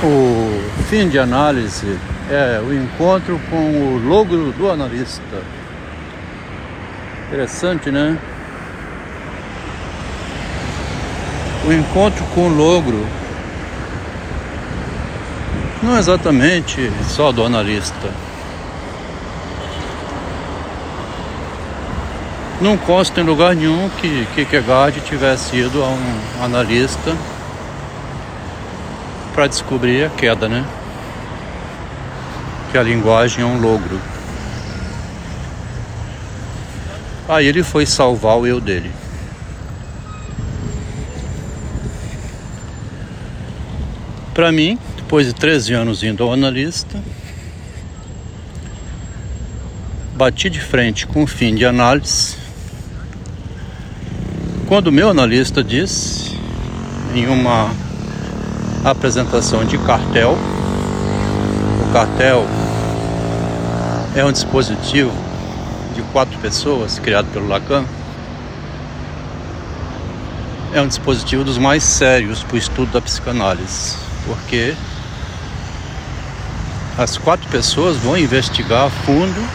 O fim de análise é o encontro com o logro do analista. Interessante, né? O encontro com o logro não é exatamente só do analista. Não consta em lugar nenhum que Kierkegaard tivesse ido a um analista para descobrir a queda, né? Que a linguagem é um logro. Aí ele foi salvar o eu dele. Para mim, depois de 13 anos indo ao analista, bati de frente com o fim de análise. Quando meu analista disse, em uma apresentação de cartel. O cartel é um dispositivo de quatro pessoas criado pelo Lacan. É um dispositivo dos mais sérios para o estudo da psicanálise, porque as quatro pessoas vão investigar a fundo,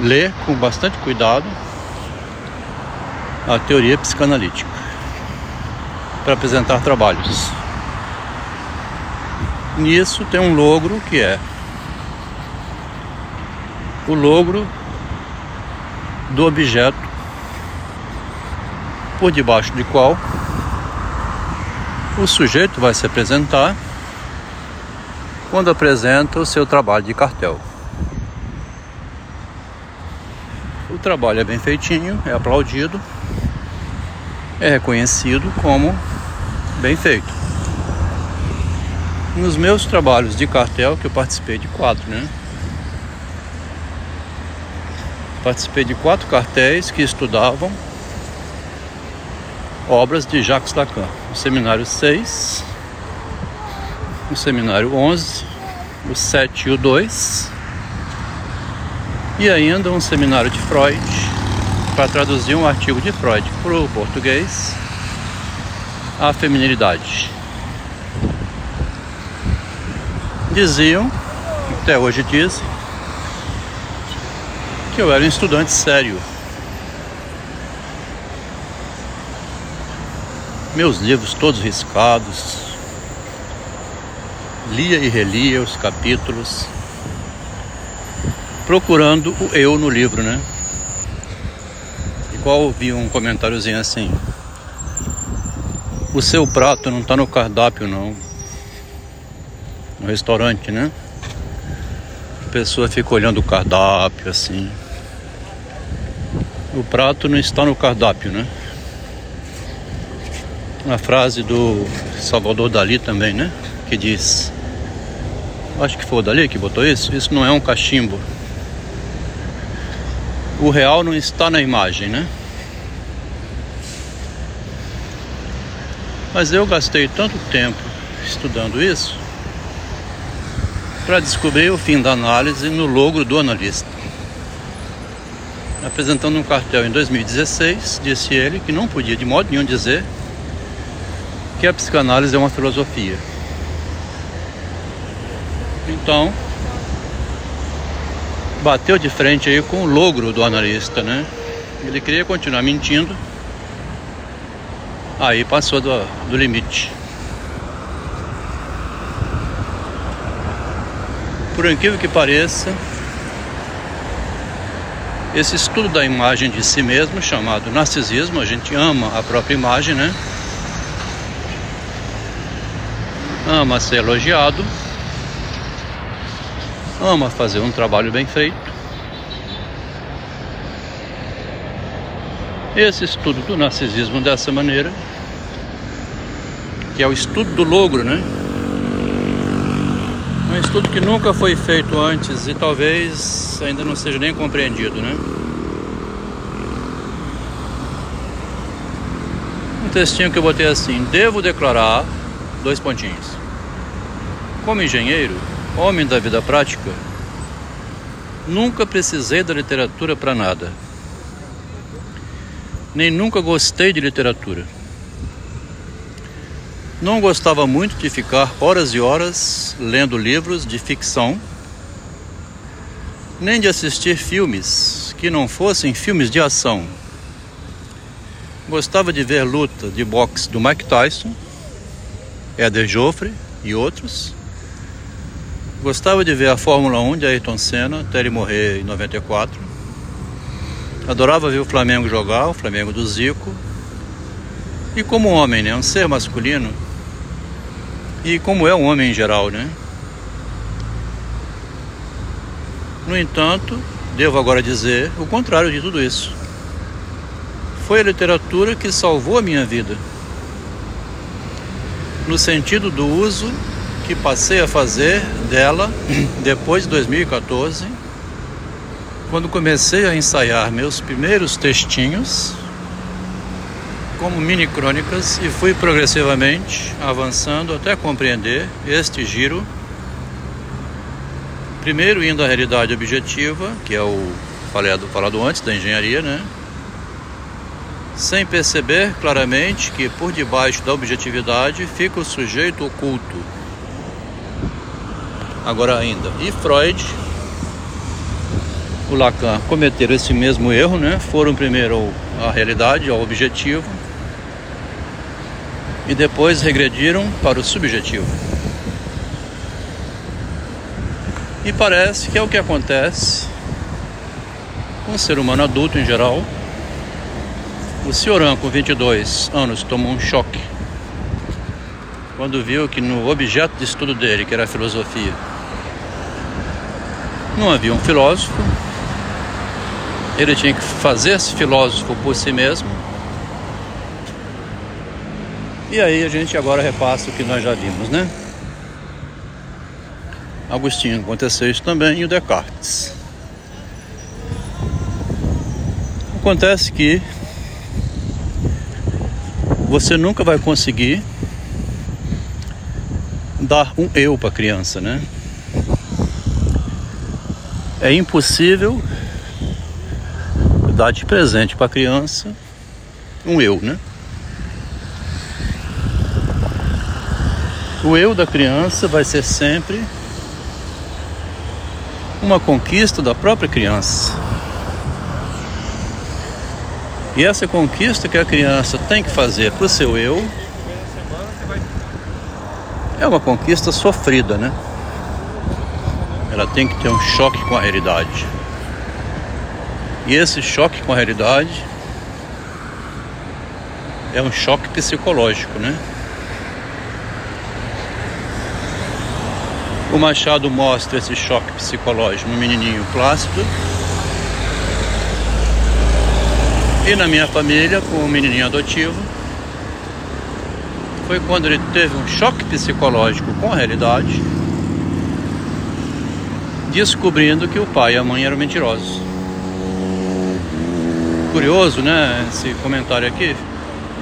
ler com bastante cuidado a teoria psicanalítica para apresentar trabalhos. Nisso tem um logro que é o logro do objeto por debaixo de qual o sujeito vai se apresentar quando apresenta o seu trabalho de cartel. O trabalho é bem feitinho, é aplaudido, é reconhecido como bem feito. Nos meus trabalhos de cartel, que eu participei de quatro, né? Participei de quatro cartéis que estudavam obras de Jacques Lacan. O seminário 6, o seminário 11, o 7 e o 2, e ainda um seminário de Freud para traduzir um artigo de Freud para o português a feminilidade. Diziam, até hoje dizem, que eu era um estudante sério. Meus livros todos riscados, lia e relia os capítulos, procurando o eu no livro, né? Igual vi um comentáriozinho assim. O seu prato não está no cardápio não. No restaurante, né? A pessoa fica olhando o cardápio assim. O prato não está no cardápio, né? Uma frase do Salvador Dali também, né? Que diz: Acho que foi o Dali que botou isso. Isso não é um cachimbo. O real não está na imagem, né? Mas eu gastei tanto tempo estudando isso para descobrir o fim da análise no logro do analista. Apresentando um cartel em 2016, disse ele que não podia de modo nenhum dizer que a psicanálise é uma filosofia. Então, bateu de frente aí com o logro do analista, né? Ele queria continuar mentindo Aí passou do, do limite. Por incrível que pareça, esse estudo da imagem de si mesmo, chamado narcisismo, a gente ama a própria imagem, né? Ama ser elogiado, ama fazer um trabalho bem feito. Esse estudo do narcisismo dessa maneira, que é o estudo do logro, né? Um estudo que nunca foi feito antes e talvez ainda não seja nem compreendido, né? Um textinho que eu botei assim: Devo declarar, dois pontinhos. Como engenheiro, homem da vida prática, nunca precisei da literatura para nada nem nunca gostei de literatura. Não gostava muito de ficar horas e horas lendo livros de ficção, nem de assistir filmes que não fossem filmes de ação. Gostava de ver luta de boxe do Mike Tyson, Eder Joffre e outros. Gostava de ver a Fórmula 1 de Ayrton Senna até ele morrer em 94. Adorava ver o Flamengo jogar, o Flamengo do Zico. E como homem, né, um ser masculino, e como é um homem em geral, né? No entanto, devo agora dizer o contrário de tudo isso. Foi a literatura que salvou a minha vida. No sentido do uso que passei a fazer dela depois de 2014, quando comecei a ensaiar meus primeiros textinhos como mini crônicas e fui progressivamente avançando até compreender este giro. Primeiro indo à realidade objetiva, que é o falado, falado antes da engenharia, né? Sem perceber claramente que por debaixo da objetividade fica o sujeito oculto. Agora ainda, e Freud, o Lacan cometeram esse mesmo erro, né? Foram primeiro à realidade, ao objetivo, e depois regrediram para o subjetivo. E parece que é o que acontece com o ser humano adulto em geral. O Cioran, com 22 anos, tomou um choque quando viu que no objeto de estudo dele, que era a filosofia, não havia um filósofo. Ele tinha que fazer esse filósofo por si mesmo e aí a gente agora repassa o que nós já vimos, né? Agostinho aconteceu isso também e o Descartes. Acontece que você nunca vai conseguir dar um eu para a criança, né? É impossível dar de presente para a criança um eu, né? O eu da criança vai ser sempre uma conquista da própria criança. E essa conquista que a criança tem que fazer para o seu eu é uma conquista sofrida, né? Ela tem que ter um choque com a realidade. E esse choque com a realidade é um choque psicológico, né? O Machado mostra esse choque psicológico no menininho Plácido. E na minha família, com o menininho adotivo, foi quando ele teve um choque psicológico com a realidade, descobrindo que o pai e a mãe eram mentirosos. Curioso, né? Esse comentário aqui.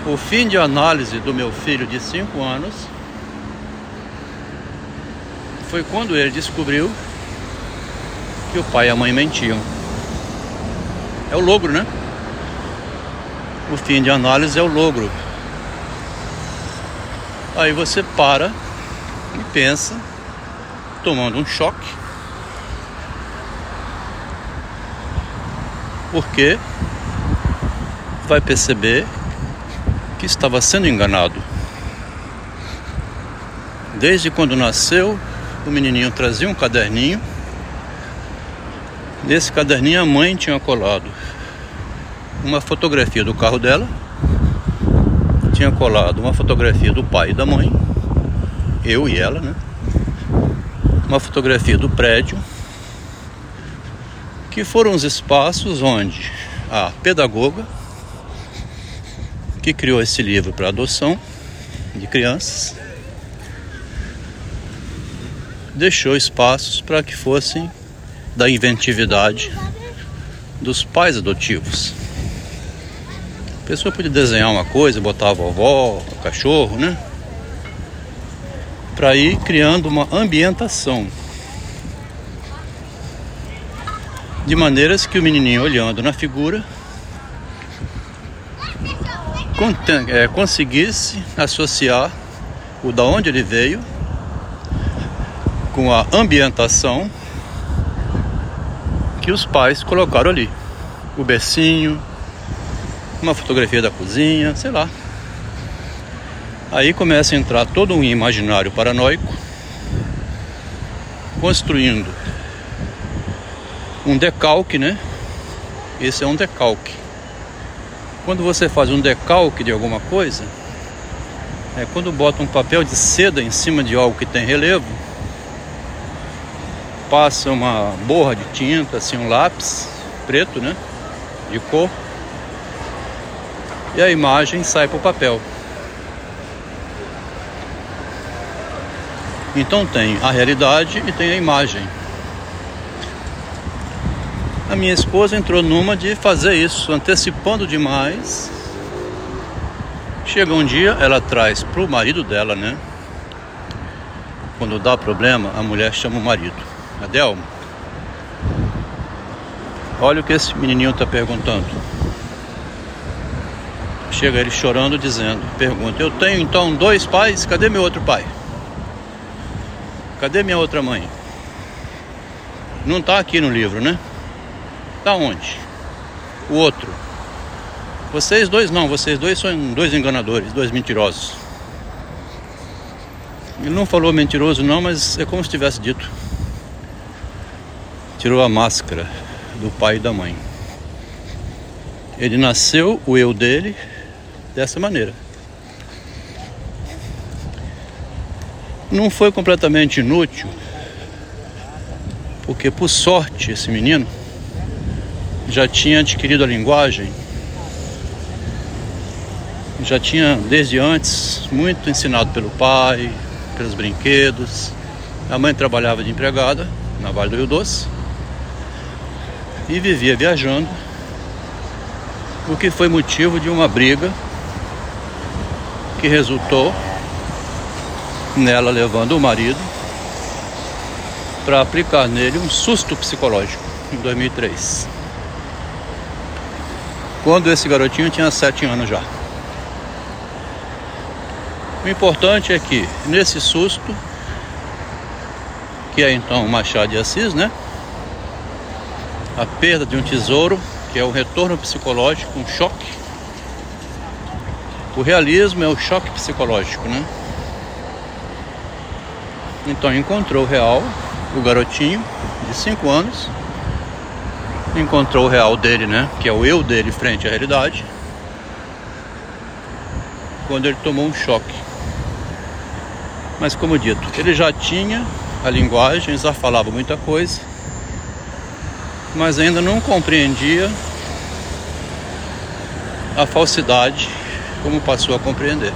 O fim de análise do meu filho de 5 anos foi quando ele descobriu que o pai e a mãe mentiam. É o logro, né? O fim de análise é o logro. Aí você para e pensa, tomando um choque, porque vai perceber que estava sendo enganado. Desde quando nasceu, o menininho trazia um caderninho. Nesse caderninho a mãe tinha colado uma fotografia do carro dela, tinha colado uma fotografia do pai e da mãe, eu e ela, né? Uma fotografia do prédio, que foram os espaços onde a pedagoga que criou esse livro para adoção de crianças deixou espaços para que fossem da inventividade dos pais adotivos. A pessoa podia desenhar uma coisa, botar a vovó, o cachorro, né? Para ir criando uma ambientação. De maneiras que o menininho olhando na figura é, conseguisse associar o da onde ele veio, com a ambientação que os pais colocaram ali. O bercinho, uma fotografia da cozinha, sei lá. Aí começa a entrar todo um imaginário paranoico, construindo um decalque, né? Esse é um decalque. Quando você faz um decalque de alguma coisa, é quando bota um papel de seda em cima de algo que tem relevo, passa uma borra de tinta, assim um lápis preto, né? De cor. E a imagem sai para o papel. Então tem a realidade e tem a imagem. A minha esposa entrou numa de fazer isso, antecipando demais. Chega um dia, ela traz para o marido dela, né? Quando dá problema, a mulher chama o marido. Adelmo, olha o que esse menininho está perguntando. Chega ele chorando, dizendo: Pergunta, eu tenho então dois pais, cadê meu outro pai? Cadê minha outra mãe? Não está aqui no livro, né? Está onde? O outro. Vocês dois não, vocês dois são dois enganadores, dois mentirosos. Ele não falou mentiroso não, mas é como se tivesse dito. Tirou a máscara do pai e da mãe. Ele nasceu, o eu dele, dessa maneira. não foi completamente inútil, porque por sorte esse menino já tinha adquirido a linguagem, já tinha desde antes muito ensinado pelo pai, pelos brinquedos. A mãe trabalhava de empregada na Vale do Rio Doce e vivia viajando, o que foi motivo de uma briga que resultou nela levando o marido para aplicar nele um susto psicológico em 2003. Quando esse garotinho tinha sete anos já. O importante é que nesse susto, que é então Machado de Assis, né? A perda de um tesouro, que é o retorno psicológico, um choque. O realismo é o choque psicológico, né? Então encontrou o real, o garotinho de 5 anos, encontrou o real dele, né? Que é o eu dele frente à realidade. Quando ele tomou um choque. Mas como dito, ele já tinha a linguagem, já falava muita coisa, mas ainda não compreendia a falsidade como passou a compreender.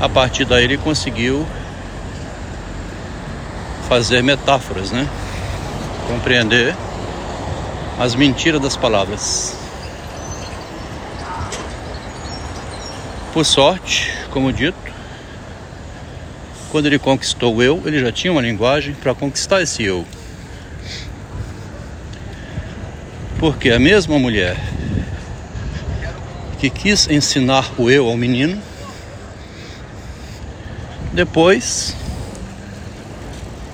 A partir daí ele conseguiu fazer metáforas, né? Compreender as mentiras das palavras. Por sorte, como dito, quando ele conquistou o eu, ele já tinha uma linguagem para conquistar esse eu. Porque a mesma mulher que quis ensinar o eu ao menino, depois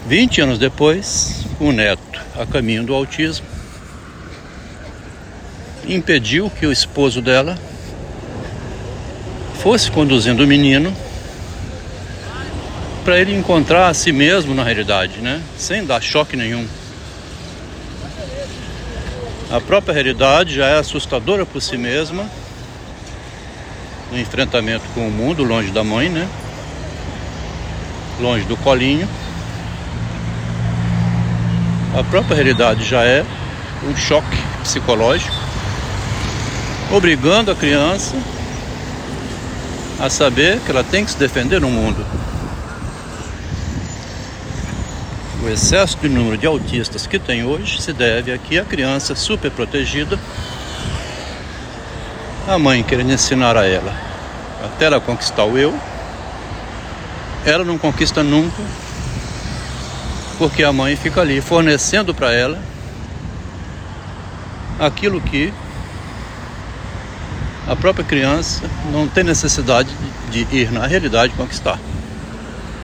20 anos depois, o neto, a caminho do autismo, impediu que o esposo dela fosse conduzindo o menino para ele encontrar a si mesmo na realidade, né? Sem dar choque nenhum. A própria realidade já é assustadora por si mesma, no enfrentamento com o mundo, longe da mãe, né? Longe do colinho. A própria realidade já é um choque psicológico, obrigando a criança a saber que ela tem que se defender no mundo. O excesso de número de autistas que tem hoje se deve a que a criança super protegida, a mãe querendo ensinar a ela até ela conquistar o eu, ela não conquista nunca porque a mãe fica ali fornecendo para ela aquilo que a própria criança não tem necessidade de ir na realidade conquistar.